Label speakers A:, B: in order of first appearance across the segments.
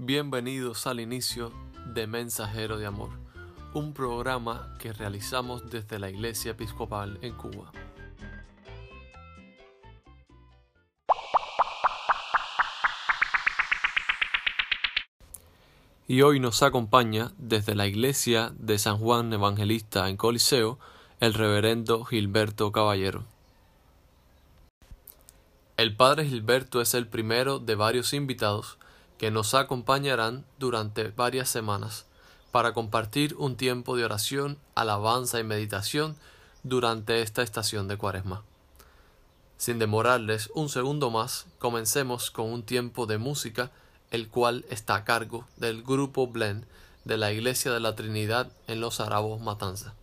A: Bienvenidos al inicio de Mensajero de Amor, un programa que realizamos desde la Iglesia Episcopal en Cuba. Y hoy nos acompaña desde la Iglesia de San Juan Evangelista en Coliseo el reverendo Gilberto Caballero. El padre Gilberto es el primero de varios invitados que nos acompañarán durante varias semanas para compartir un tiempo de oración, alabanza y meditación durante esta estación de Cuaresma. Sin demorarles un segundo más, comencemos con un tiempo de música, el cual está a cargo del grupo Blend de la Iglesia de la Trinidad en los Arabos Matanza.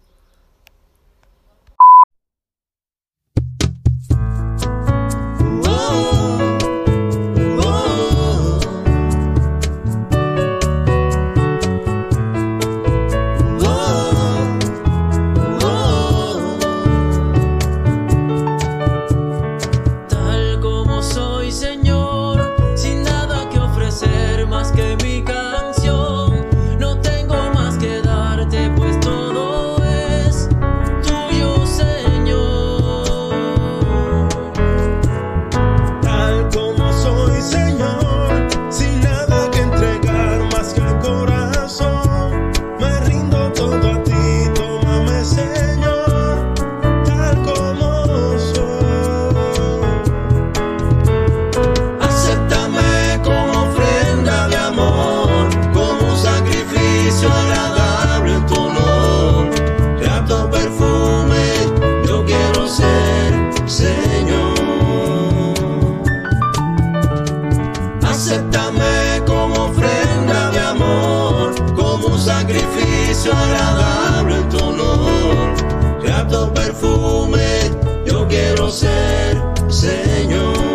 A: perfume yo quiero ser, Señor.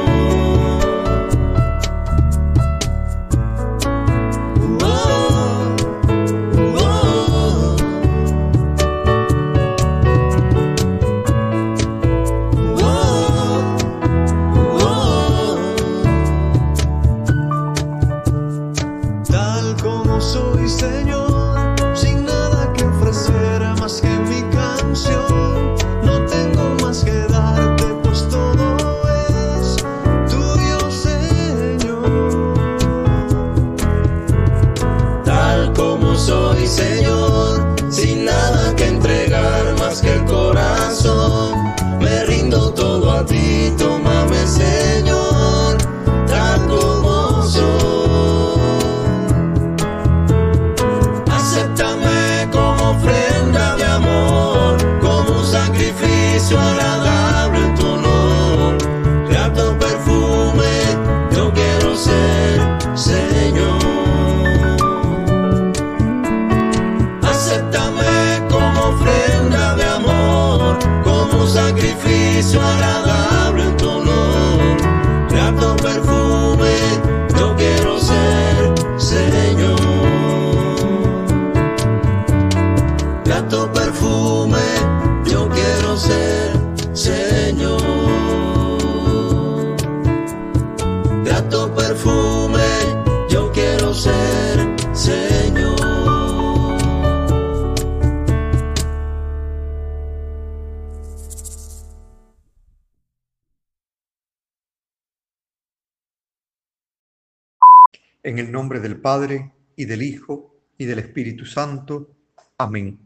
B: En el nombre del Padre, y del Hijo, y del Espíritu Santo. Amén.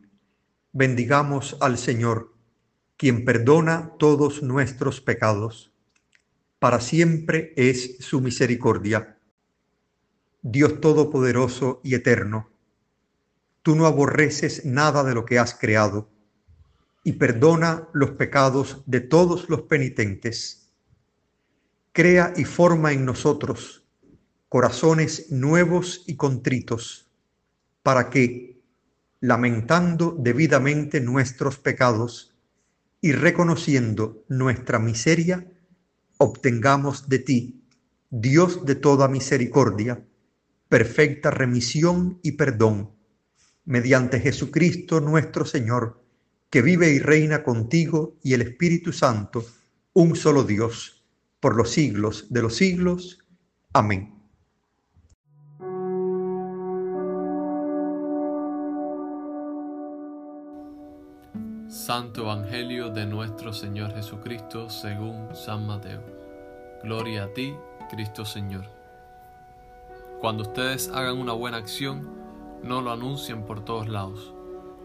B: Bendigamos al Señor, quien perdona todos nuestros pecados. Para siempre es su misericordia. Dios Todopoderoso y Eterno, tú no aborreces nada de lo que has creado y perdona los pecados de todos los penitentes. Crea y forma en nosotros corazones nuevos y contritos, para que, lamentando debidamente nuestros pecados y reconociendo nuestra miseria, obtengamos de ti, Dios de toda misericordia, perfecta remisión y perdón, mediante Jesucristo nuestro Señor, que vive y reina contigo y el Espíritu Santo, un solo Dios, por los siglos de los siglos. Amén.
C: Santo Evangelio de nuestro Señor Jesucristo según San Mateo. Gloria a ti, Cristo Señor. Cuando ustedes hagan una buena acción, no lo anuncien por todos lados.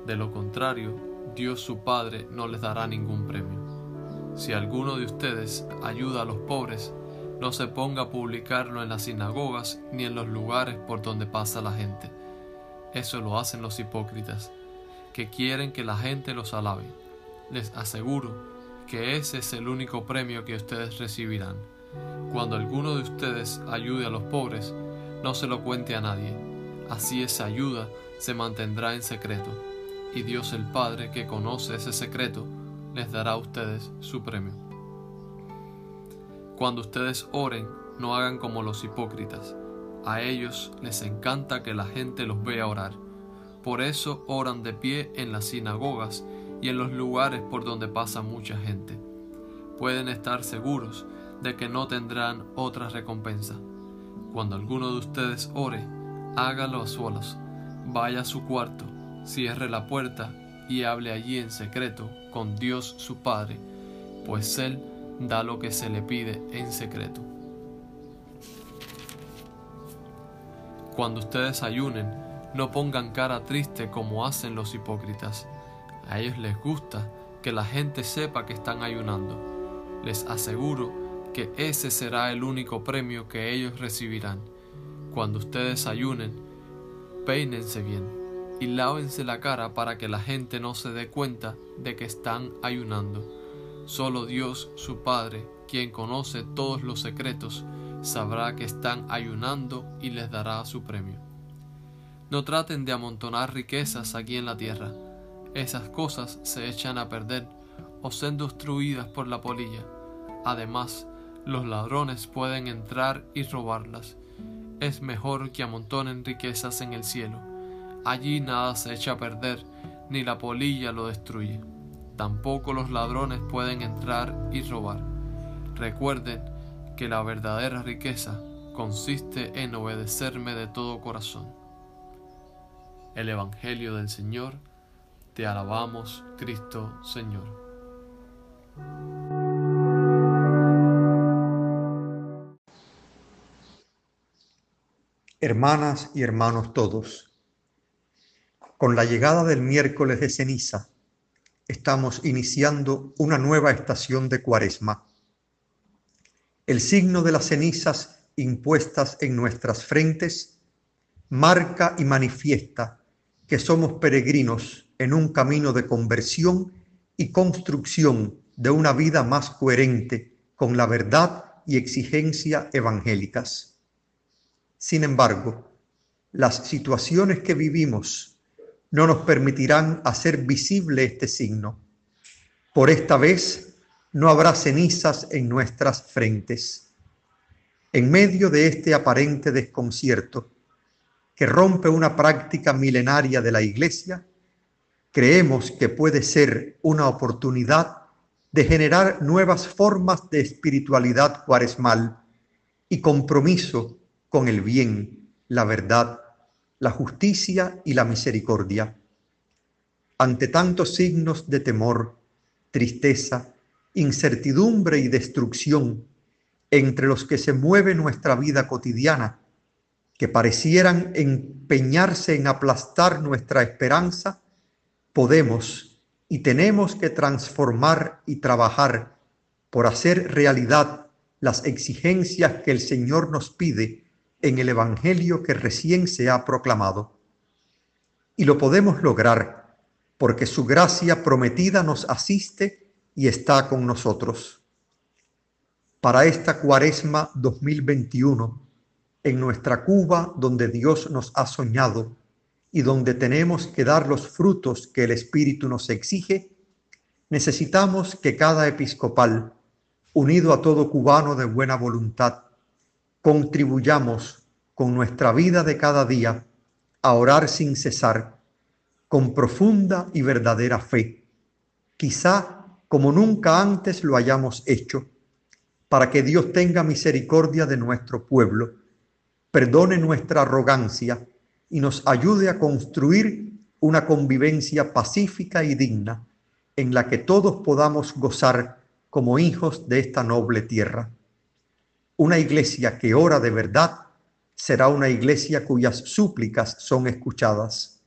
C: De lo contrario, Dios su Padre no les dará ningún premio. Si alguno de ustedes ayuda a los pobres, no se ponga a publicarlo en las sinagogas ni en los lugares por donde pasa la gente. Eso lo hacen los hipócritas que quieren que la gente los alabe. Les aseguro que ese es el único premio que ustedes recibirán. Cuando alguno de ustedes ayude a los pobres, no se lo cuente a nadie. Así esa ayuda se mantendrá en secreto, y Dios el Padre, que conoce ese secreto, les dará a ustedes su premio. Cuando ustedes oren, no hagan como los hipócritas. A ellos les encanta que la gente los vea orar por eso oran de pie en las sinagogas y en los lugares por donde pasa mucha gente. Pueden estar seguros de que no tendrán otra recompensa. Cuando alguno de ustedes ore, hágalo a solas, vaya a su cuarto, cierre la puerta y hable allí en secreto con Dios su Padre, pues Él da lo que se le pide en secreto. Cuando ustedes ayunen, no pongan cara triste como hacen los hipócritas. A ellos les gusta que la gente sepa que están ayunando. Les aseguro que ese será el único premio que ellos recibirán. Cuando ustedes ayunen, peínense bien y lávense la cara para que la gente no se dé cuenta de que están ayunando. Solo Dios, su Padre, quien conoce todos los secretos, sabrá que están ayunando y les dará su premio. No traten de amontonar riquezas aquí en la tierra. Esas cosas se echan a perder o son destruidas por la polilla. Además, los ladrones pueden entrar y robarlas. Es mejor que amontonen riquezas en el cielo. Allí nada se echa a perder, ni la polilla lo destruye. Tampoco los ladrones pueden entrar y robar. Recuerden que la verdadera riqueza consiste en obedecerme de todo corazón el Evangelio del Señor. Te alabamos, Cristo Señor.
B: Hermanas y hermanos todos, con la llegada del miércoles de ceniza, estamos iniciando una nueva estación de cuaresma. El signo de las cenizas impuestas en nuestras frentes marca y manifiesta que somos peregrinos en un camino de conversión y construcción de una vida más coherente con la verdad y exigencia evangélicas. Sin embargo, las situaciones que vivimos no nos permitirán hacer visible este signo. Por esta vez no habrá cenizas en nuestras frentes. En medio de este aparente desconcierto, que rompe una práctica milenaria de la Iglesia, creemos que puede ser una oportunidad de generar nuevas formas de espiritualidad cuaresmal y compromiso con el bien, la verdad, la justicia y la misericordia. Ante tantos signos de temor, tristeza, incertidumbre y destrucción entre los que se mueve nuestra vida cotidiana, que parecieran empeñarse en aplastar nuestra esperanza, podemos y tenemos que transformar y trabajar por hacer realidad las exigencias que el Señor nos pide en el Evangelio que recién se ha proclamado. Y lo podemos lograr porque su gracia prometida nos asiste y está con nosotros. Para esta cuaresma 2021, en nuestra Cuba donde Dios nos ha soñado y donde tenemos que dar los frutos que el Espíritu nos exige, necesitamos que cada episcopal, unido a todo cubano de buena voluntad, contribuyamos con nuestra vida de cada día a orar sin cesar, con profunda y verdadera fe, quizá como nunca antes lo hayamos hecho, para que Dios tenga misericordia de nuestro pueblo perdone nuestra arrogancia y nos ayude a construir una convivencia pacífica y digna en la que todos podamos gozar como hijos de esta noble tierra. Una iglesia que ora de verdad será una iglesia cuyas súplicas son escuchadas.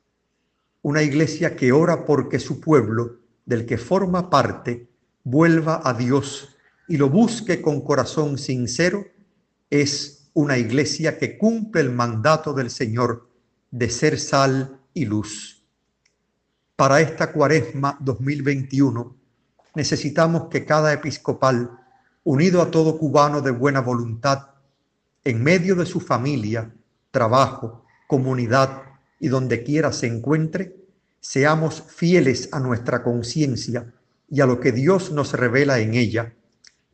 B: Una iglesia que ora porque su pueblo, del que forma parte, vuelva a Dios y lo busque con corazón sincero, es una iglesia que cumple el mandato del Señor de ser sal y luz. Para esta cuaresma 2021 necesitamos que cada episcopal, unido a todo cubano de buena voluntad, en medio de su familia, trabajo, comunidad y donde quiera se encuentre, seamos fieles a nuestra conciencia y a lo que Dios nos revela en ella,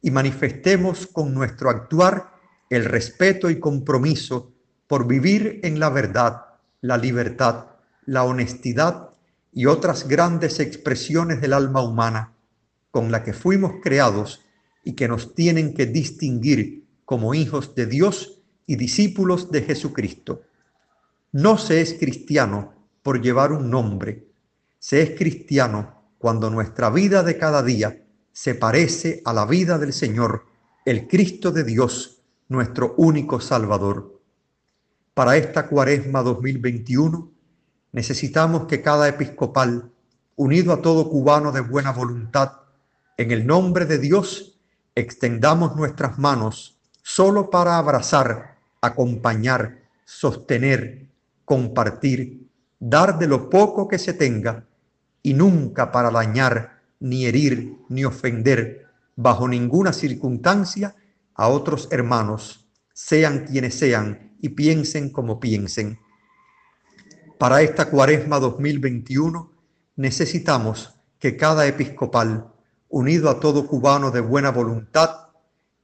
B: y manifestemos con nuestro actuar el respeto y compromiso por vivir en la verdad, la libertad, la honestidad y otras grandes expresiones del alma humana con la que fuimos creados y que nos tienen que distinguir como hijos de Dios y discípulos de Jesucristo. No se es cristiano por llevar un nombre, se es cristiano cuando nuestra vida de cada día se parece a la vida del Señor, el Cristo de Dios, nuestro único Salvador. Para esta cuaresma 2021 necesitamos que cada episcopal, unido a todo cubano de buena voluntad, en el nombre de Dios, extendamos nuestras manos solo para abrazar, acompañar, sostener, compartir, dar de lo poco que se tenga y nunca para dañar, ni herir, ni ofender bajo ninguna circunstancia a otros hermanos, sean quienes sean y piensen como piensen. Para esta cuaresma 2021 necesitamos que cada episcopal, unido a todo cubano de buena voluntad,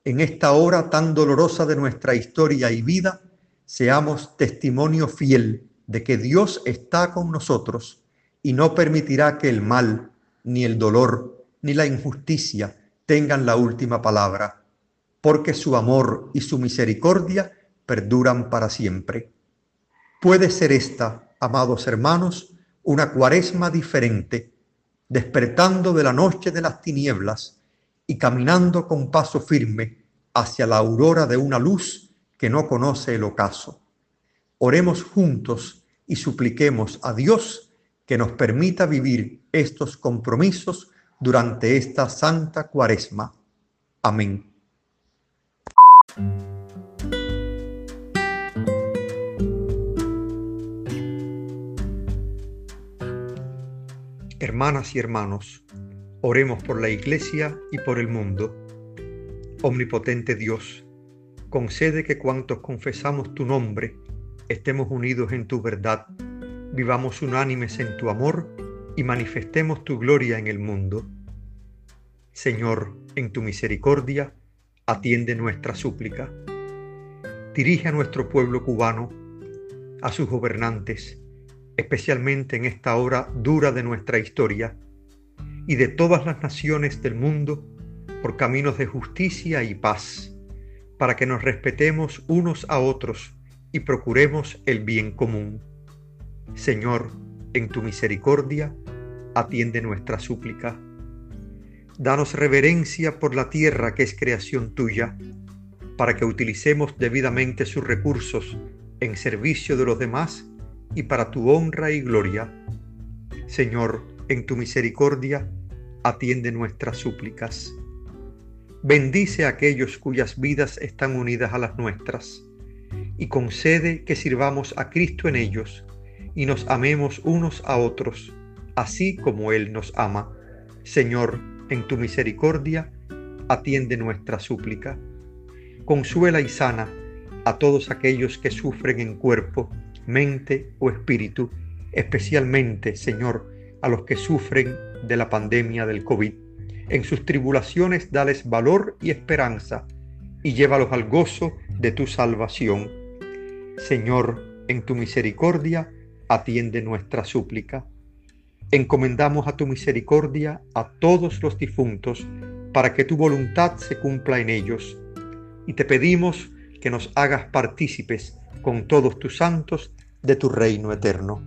B: en esta hora tan dolorosa de nuestra historia y vida, seamos testimonio fiel de que Dios está con nosotros y no permitirá que el mal, ni el dolor, ni la injusticia tengan la última palabra, porque su amor y su misericordia perduran para siempre. Puede ser esta, amados hermanos, una cuaresma diferente, despertando de la noche de las tinieblas y caminando con paso firme hacia la aurora de una luz que no conoce el ocaso. Oremos juntos y supliquemos a Dios que nos permita vivir estos compromisos durante esta santa cuaresma. Amén. Hermanas y hermanos, Oremos por la Iglesia y por el mundo. Omnipotente Dios, concede que cuantos confesamos tu nombre, estemos unidos en tu verdad, vivamos unánimes en tu amor y manifestemos tu gloria en el mundo. Señor, en tu misericordia, atiende nuestra súplica. Dirige a nuestro pueblo cubano, a sus gobernantes, especialmente en esta hora dura de nuestra historia, y de todas las naciones del mundo por caminos de justicia y paz, para que nos respetemos unos a otros y procuremos el bien común. Señor, en tu misericordia, atiende nuestra súplica. Danos reverencia por la tierra que es creación tuya, para que utilicemos debidamente sus recursos en servicio de los demás y para tu honra y gloria. Señor, en tu misericordia, atiende nuestras súplicas. Bendice a aquellos cuyas vidas están unidas a las nuestras, y concede que sirvamos a Cristo en ellos, y nos amemos unos a otros, así como Él nos ama. Señor, en tu misericordia, atiende nuestra súplica. Consuela y sana a todos aquellos que sufren en cuerpo, mente o espíritu, especialmente, Señor, a los que sufren de la pandemia del COVID. En sus tribulaciones dales valor y esperanza y llévalos al gozo de tu salvación. Señor, en tu misericordia, atiende nuestra súplica. Encomendamos a tu misericordia a todos los difuntos para que tu voluntad se cumpla en ellos. Y te pedimos que nos hagas partícipes con todos tus santos de tu reino eterno.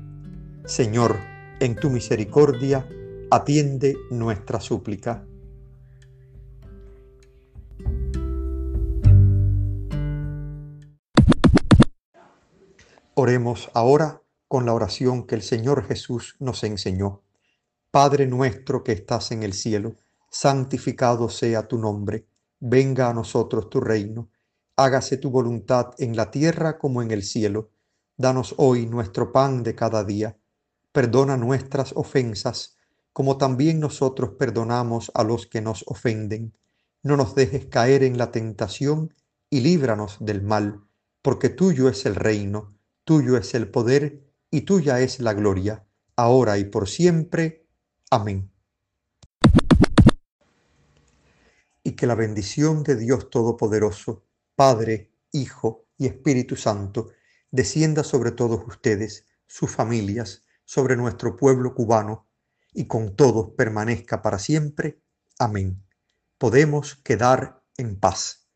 B: Señor, en tu misericordia, atiende nuestra súplica. Oremos ahora con la oración que el Señor Jesús nos enseñó. Padre nuestro que estás en el cielo, santificado sea tu nombre, venga a nosotros tu reino, hágase tu voluntad en la tierra como en el cielo. Danos hoy nuestro pan de cada día. Perdona nuestras ofensas, como también nosotros perdonamos a los que nos ofenden. No nos dejes caer en la tentación y líbranos del mal, porque tuyo es el reino Tuyo es el poder y tuya es la gloria, ahora y por siempre. Amén. Y que la bendición de Dios Todopoderoso, Padre, Hijo y Espíritu Santo, descienda sobre todos ustedes, sus familias, sobre nuestro pueblo cubano, y con todos permanezca para siempre. Amén. Podemos quedar en paz.